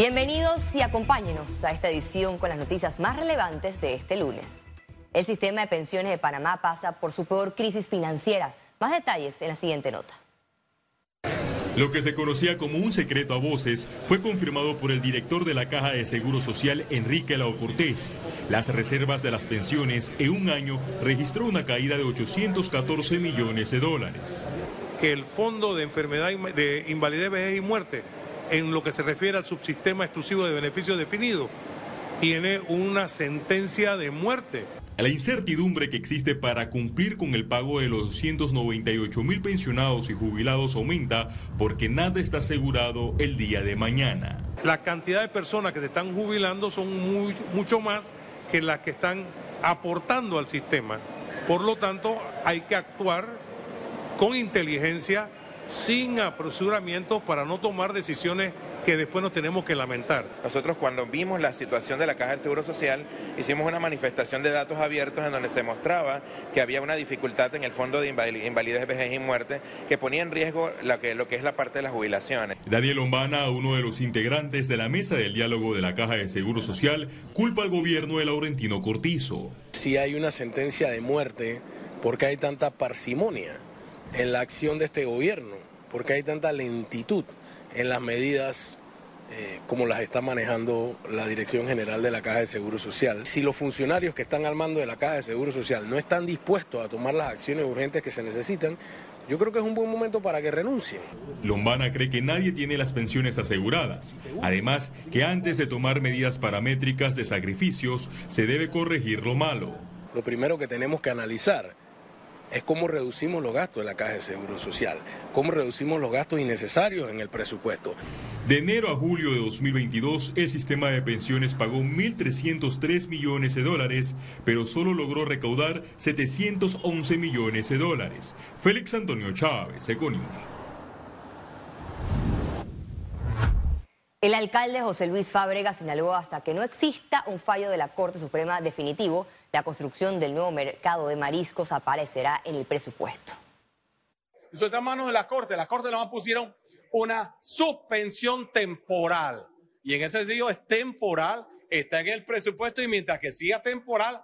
Bienvenidos y acompáñenos a esta edición con las noticias más relevantes de este lunes. El sistema de pensiones de Panamá pasa por su peor crisis financiera. Más detalles en la siguiente nota. Lo que se conocía como un secreto a voces fue confirmado por el director de la Caja de Seguro Social, Enrique Lao Cortés. Las reservas de las pensiones en un año registró una caída de 814 millones de dólares. Que el Fondo de Enfermedad de Invalidez, Vejez y Muerte en lo que se refiere al subsistema exclusivo de beneficios definidos, tiene una sentencia de muerte. La incertidumbre que existe para cumplir con el pago de los 298 mil pensionados y jubilados aumenta porque nada está asegurado el día de mañana. La cantidad de personas que se están jubilando son muy, mucho más que las que están aportando al sistema. Por lo tanto, hay que actuar con inteligencia sin apresuramiento para no tomar decisiones que después nos tenemos que lamentar. Nosotros cuando vimos la situación de la Caja del Seguro Social, hicimos una manifestación de datos abiertos en donde se mostraba que había una dificultad en el Fondo de Invalidez, Vejez y Muerte que ponía en riesgo lo que, lo que es la parte de las jubilaciones. Daniel Lombana, uno de los integrantes de la mesa del diálogo de la Caja de Seguro Social, culpa al gobierno de Laurentino Cortizo. Si hay una sentencia de muerte, ¿por qué hay tanta parsimonia en la acción de este gobierno? ¿Por qué hay tanta lentitud en las medidas eh, como las está manejando la Dirección General de la Caja de Seguro Social. Si los funcionarios que están al mando de la Caja de Seguro Social no están dispuestos a tomar las acciones urgentes que se necesitan, yo creo que es un buen momento para que renuncien. Lombana cree que nadie tiene las pensiones aseguradas. Además, que antes de tomar medidas paramétricas de sacrificios, se debe corregir lo malo. Lo primero que tenemos que analizar es cómo reducimos los gastos de la Caja de Seguro Social, cómo reducimos los gastos innecesarios en el presupuesto. De enero a julio de 2022, el sistema de pensiones pagó 1.303 millones de dólares, pero solo logró recaudar 711 millones de dólares. Félix Antonio Chávez, Econius. El alcalde José Luis Fábrega señaló hasta que no exista un fallo de la Corte Suprema definitivo, la construcción del nuevo mercado de mariscos aparecerá en el presupuesto. Eso está en manos de la Corte. La Corte nomás pusieron una suspensión temporal. Y en ese sentido es temporal, está en el presupuesto y mientras que siga temporal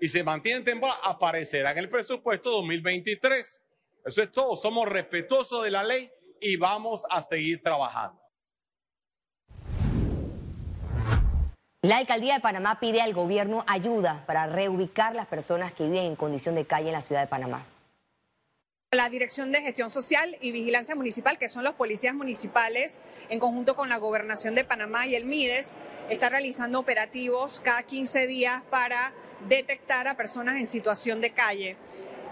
y se mantiene temporal, aparecerá en el presupuesto 2023. Eso es todo. Somos respetuosos de la ley y vamos a seguir trabajando. La alcaldía de Panamá pide al gobierno ayuda para reubicar las personas que viven en condición de calle en la ciudad de Panamá. La Dirección de Gestión Social y Vigilancia Municipal, que son los policías municipales, en conjunto con la Gobernación de Panamá y el MIDES, está realizando operativos cada 15 días para detectar a personas en situación de calle.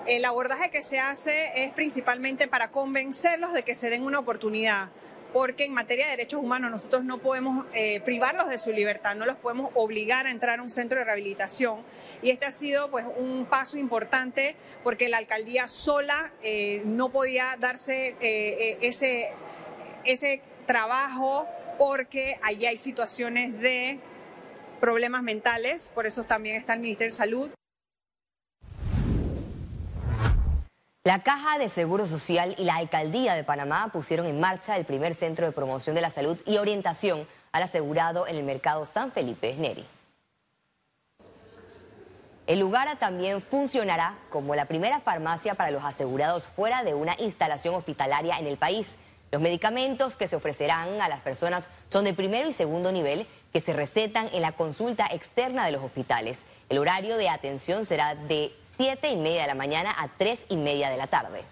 El abordaje que se hace es principalmente para convencerlos de que se den una oportunidad porque en materia de derechos humanos nosotros no podemos eh, privarlos de su libertad, no los podemos obligar a entrar a un centro de rehabilitación. Y este ha sido pues un paso importante porque la alcaldía sola eh, no podía darse eh, ese, ese trabajo porque allí hay situaciones de problemas mentales, por eso también está el Ministerio de Salud. La Caja de Seguro Social y la Alcaldía de Panamá pusieron en marcha el primer centro de promoción de la salud y orientación al asegurado en el mercado San Felipe Neri. El lugar también funcionará como la primera farmacia para los asegurados fuera de una instalación hospitalaria en el país. Los medicamentos que se ofrecerán a las personas son de primero y segundo nivel que se recetan en la consulta externa de los hospitales. El horario de atención será de 7 y media de la mañana a 3 y media de la tarde.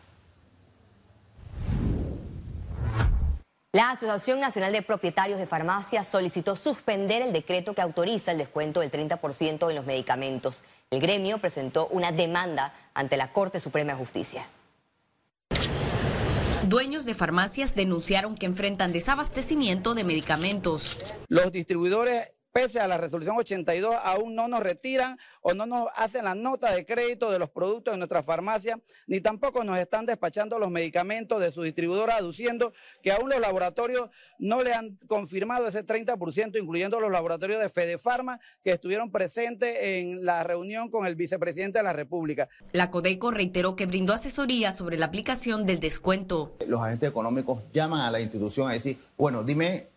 La Asociación Nacional de Propietarios de Farmacias solicitó suspender el decreto que autoriza el descuento del 30% en los medicamentos. El gremio presentó una demanda ante la Corte Suprema de Justicia. Dueños de farmacias denunciaron que enfrentan desabastecimiento de medicamentos. Los distribuidores pese a la resolución 82, aún no nos retiran o no nos hacen la nota de crédito de los productos en nuestra farmacia, ni tampoco nos están despachando los medicamentos de su distribuidora, aduciendo que aún los laboratorios no le han confirmado ese 30%, incluyendo los laboratorios de Fedefarma, que estuvieron presentes en la reunión con el vicepresidente de la República. La Codeco reiteró que brindó asesoría sobre la aplicación del descuento. Los agentes económicos llaman a la institución a decir, bueno, dime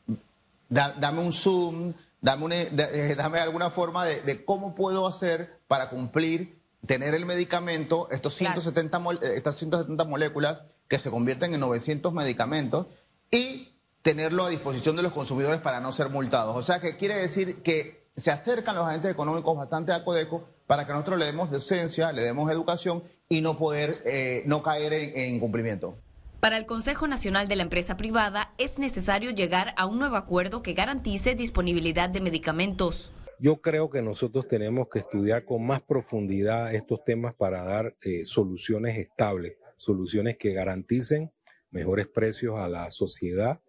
dame un Zoom, dame, eh, dame alguna forma de, cómo puedo hacer para cumplir, tener el medicamento, estos 170, eh, estas 170 moléculas que se convierten en 900 medicamentos y tenerlo a disposición de los consumidores para no ser multados. O sea, que quiere decir que se acercan los agentes económicos bastante a Codeco para que nosotros le demos decencia, le demos educación y no poder, eh, no caer en, cumplimiento. Para el Consejo Nacional de la Empresa Privada es necesario llegar a un nuevo acuerdo que garantice disponibilidad de medicamentos. Yo creo que nosotros tenemos que estudiar con más profundidad estos temas para dar eh, soluciones estables, soluciones que garanticen mejores precios a la sociedad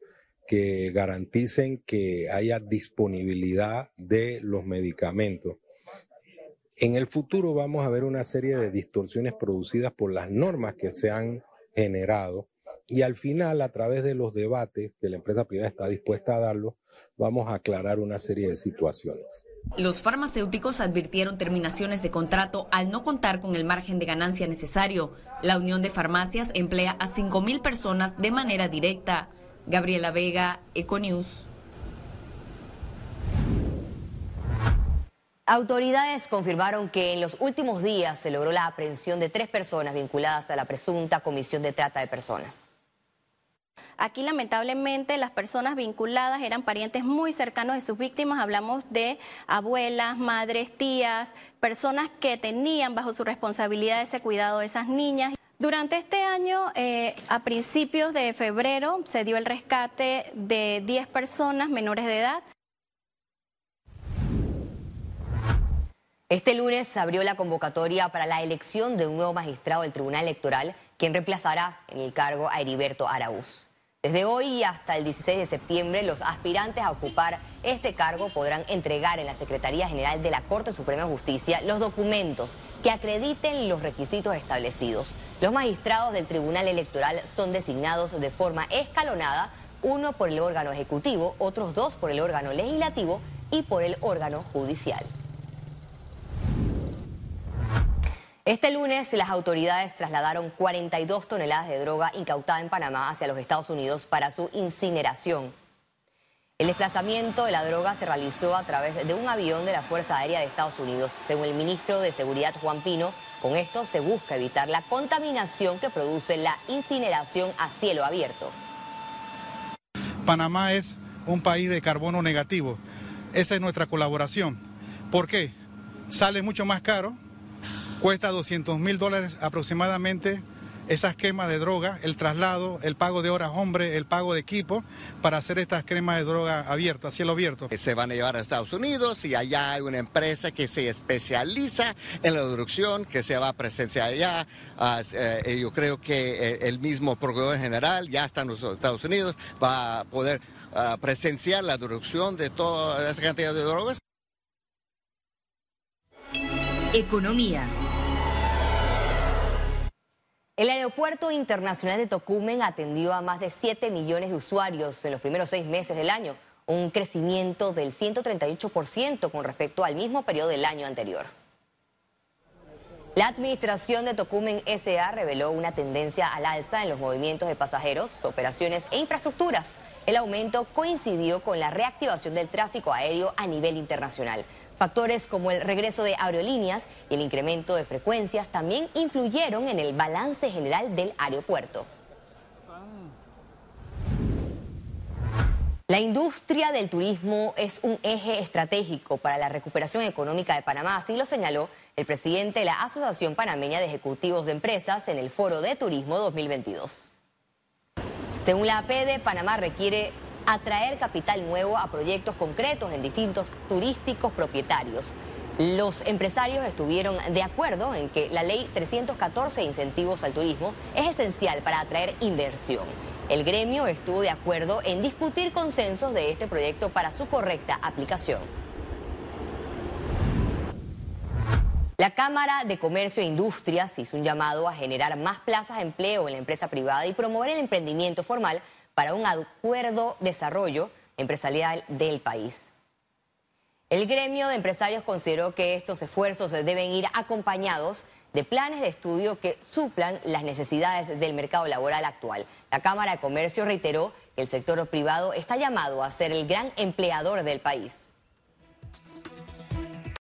que garanticen que haya disponibilidad de los medicamentos. En el futuro vamos a ver una serie de distorsiones producidas por las normas que se han generado y al final, a través de los debates que la empresa privada está dispuesta a darlo, vamos a aclarar una serie de situaciones. Los farmacéuticos advirtieron terminaciones de contrato al no contar con el margen de ganancia necesario. La Unión de Farmacias emplea a 5.000 personas de manera directa. Gabriela Vega, Econews. Autoridades confirmaron que en los últimos días se logró la aprehensión de tres personas vinculadas a la presunta comisión de trata de personas. Aquí lamentablemente las personas vinculadas eran parientes muy cercanos de sus víctimas, hablamos de abuelas, madres, tías, personas que tenían bajo su responsabilidad ese cuidado de esas niñas. Durante este año, eh, a principios de febrero, se dio el rescate de 10 personas menores de edad. Este lunes se abrió la convocatoria para la elección de un nuevo magistrado del Tribunal Electoral, quien reemplazará en el cargo a Heriberto Araúz. Desde hoy hasta el 16 de septiembre, los aspirantes a ocupar este cargo podrán entregar en la Secretaría General de la Corte Suprema de Justicia los documentos que acrediten los requisitos establecidos. Los magistrados del Tribunal Electoral son designados de forma escalonada, uno por el órgano ejecutivo, otros dos por el órgano legislativo y por el órgano judicial. Este lunes las autoridades trasladaron 42 toneladas de droga incautada en Panamá hacia los Estados Unidos para su incineración. El desplazamiento de la droga se realizó a través de un avión de la Fuerza Aérea de Estados Unidos. Según el ministro de Seguridad Juan Pino, con esto se busca evitar la contaminación que produce la incineración a cielo abierto. Panamá es un país de carbono negativo. Esa es nuestra colaboración. ¿Por qué? Sale mucho más caro Cuesta 200 mil dólares aproximadamente esas quemas de droga, el traslado, el pago de horas hombre, el pago de equipo para hacer estas cremas de droga abiertas, a cielo abierto. Se van a llevar a Estados Unidos y allá hay una empresa que se especializa en la producción, que se va a presenciar allá. Eh, yo creo que eh, el mismo proveedor general ya está en los Estados Unidos, va a poder ah, presenciar la producción de toda esa cantidad de drogas. Economía. El Aeropuerto Internacional de Tocumen atendió a más de 7 millones de usuarios en los primeros seis meses del año, un crecimiento del 138% con respecto al mismo periodo del año anterior. La administración de Tocumen SA reveló una tendencia al alza en los movimientos de pasajeros, operaciones e infraestructuras. El aumento coincidió con la reactivación del tráfico aéreo a nivel internacional. Factores como el regreso de aerolíneas y el incremento de frecuencias también influyeron en el balance general del aeropuerto. La industria del turismo es un eje estratégico para la recuperación económica de Panamá, así lo señaló el presidente de la Asociación Panameña de Ejecutivos de Empresas en el Foro de Turismo 2022. Según la APD, Panamá requiere atraer capital nuevo a proyectos concretos en distintos turísticos propietarios. Los empresarios estuvieron de acuerdo en que la ley 314 de incentivos al turismo es esencial para atraer inversión. El gremio estuvo de acuerdo en discutir consensos de este proyecto para su correcta aplicación. La Cámara de Comercio e Industrias hizo un llamado a generar más plazas de empleo en la empresa privada y promover el emprendimiento formal para un acuerdo desarrollo empresarial del país. El gremio de empresarios consideró que estos esfuerzos deben ir acompañados de planes de estudio que suplan las necesidades del mercado laboral actual. La Cámara de Comercio reiteró que el sector privado está llamado a ser el gran empleador del país.